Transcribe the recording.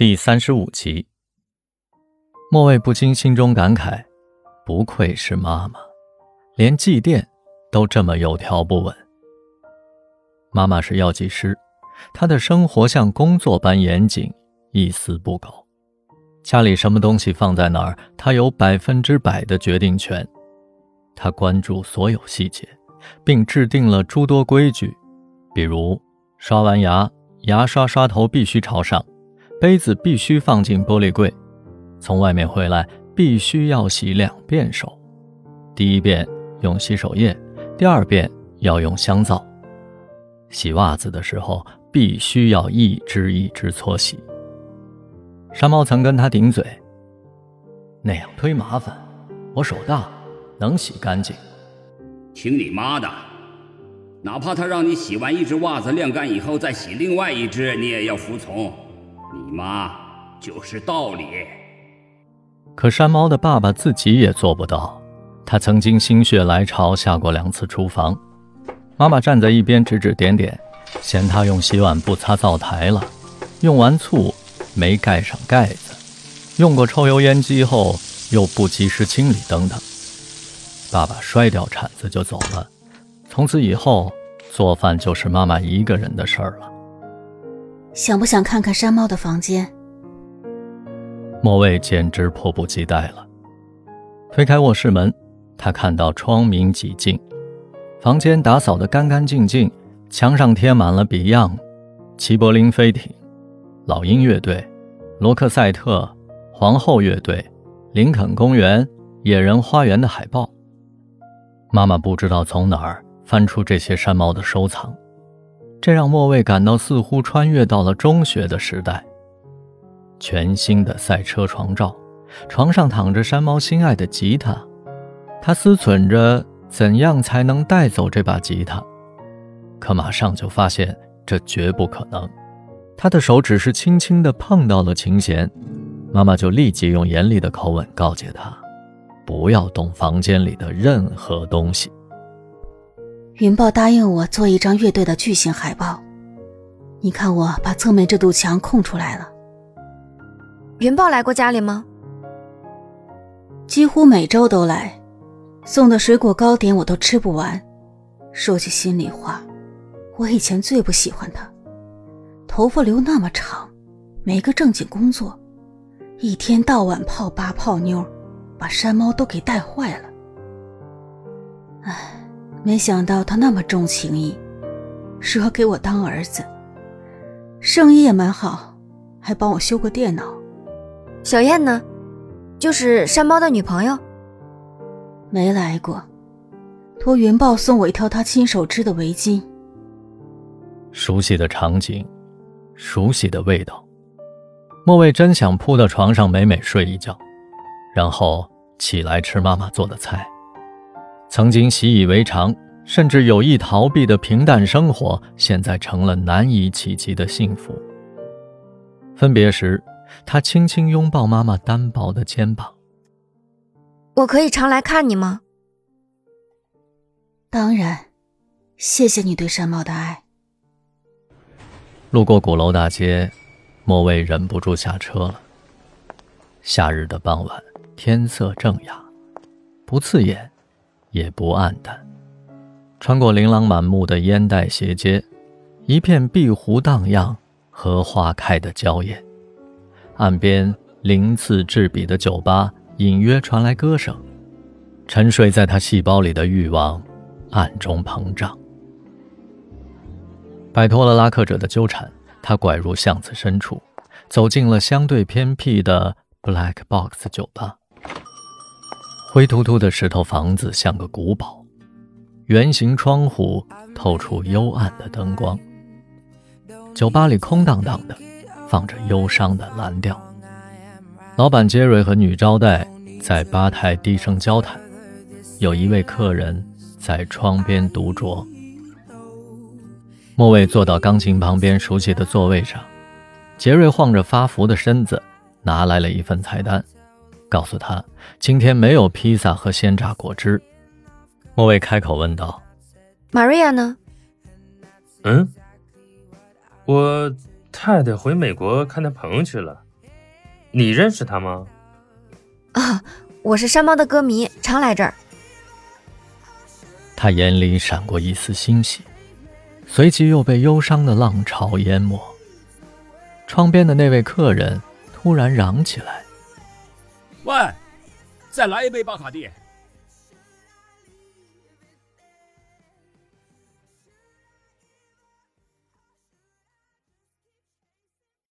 第三十五集，莫蔚不禁心中感慨：不愧是妈妈，连祭奠都这么有条不紊。妈妈是药剂师，她的生活像工作般严谨，一丝不苟。家里什么东西放在哪儿，她有百分之百的决定权。她关注所有细节，并制定了诸多规矩，比如刷完牙，牙刷刷头必须朝上。杯子必须放进玻璃柜，从外面回来必须要洗两遍手，第一遍用洗手液，第二遍要用香皂。洗袜子的时候必须要一只一只搓洗。山猫曾跟他顶嘴：“那样忒麻烦，我手大，能洗干净。”听你妈的！哪怕他让你洗完一只袜子晾干以后再洗另外一只，你也要服从。你妈就是道理。可山猫的爸爸自己也做不到。他曾经心血来潮下过两次厨房，妈妈站在一边指指点点，嫌他用洗碗布擦灶台了，用完醋没盖上盖子，用过抽油烟机后又不及时清理等等。爸爸摔掉铲子就走了，从此以后做饭就是妈妈一个人的事儿了。想不想看看山猫的房间？莫蔚简直迫不及待了。推开卧室门，他看到窗明几净，房间打扫得干干净净，墙上贴满了 Beyond、齐柏林飞艇、老鹰乐队、罗克赛特、皇后乐队、林肯公园、野人花园的海报。妈妈不知道从哪儿翻出这些山猫的收藏。这让莫蔚感到似乎穿越到了中学的时代。全新的赛车床罩，床上躺着山猫心爱的吉他，他思忖着怎样才能带走这把吉他，可马上就发现这绝不可能。他的手只是轻轻地碰到了琴弦，妈妈就立即用严厉的口吻告诫他，不要动房间里的任何东西。云豹答应我做一张乐队的巨型海报，你看我把侧面这堵墙空出来了。云豹来过家里吗？几乎每周都来，送的水果糕点我都吃不完。说句心里话，我以前最不喜欢他，头发留那么长，没个正经工作，一天到晚泡吧泡妞，把山猫都给带坏了。唉。没想到他那么重情义，说给我当儿子，生意也蛮好，还帮我修过电脑。小燕呢？就是山猫的女朋友。没来过，托云豹送我一条他亲手织的围巾。熟悉的场景，熟悉的味道。莫蔚真想扑到床上美美睡一觉，然后起来吃妈妈做的菜。曾经习以为常，甚至有意逃避的平淡生活，现在成了难以企及的幸福。分别时，他轻轻拥抱妈妈单薄的肩膀。我可以常来看你吗？当然，谢谢你对山猫的爱。路过鼓楼大街，莫蔚忍不住下车了。夏日的傍晚，天色正雅，不刺眼。也不暗淡。穿过琳琅满目的烟袋斜街，一片碧湖荡漾，荷花开得娇艳。岸边鳞次栉比的酒吧，隐约传来歌声。沉睡在他细胞里的欲望，暗中膨胀。摆脱了拉客者的纠缠，他拐入巷子深处，走进了相对偏僻的 Black Box 酒吧。灰秃秃的石头房子像个古堡，圆形窗户透出幽暗的灯光。酒吧里空荡荡的，放着忧伤的蓝调。老板杰瑞和女招待在吧台低声交谈，有一位客人在窗边独酌。莫蔚坐到钢琴旁边熟悉的座位上，杰瑞晃着发福的身子，拿来了一份菜单。告诉他，今天没有披萨和鲜榨果汁。莫蔚开口问道：“玛瑞亚呢？”“嗯，我太太回美国看她朋友去了。你认识她吗？啊，我是山猫的歌迷，常来这儿。他眼里闪过一丝欣喜，随即又被忧伤的浪潮淹没。窗边的那位客人突然嚷起来：“喂，再来一杯巴卡蒂！”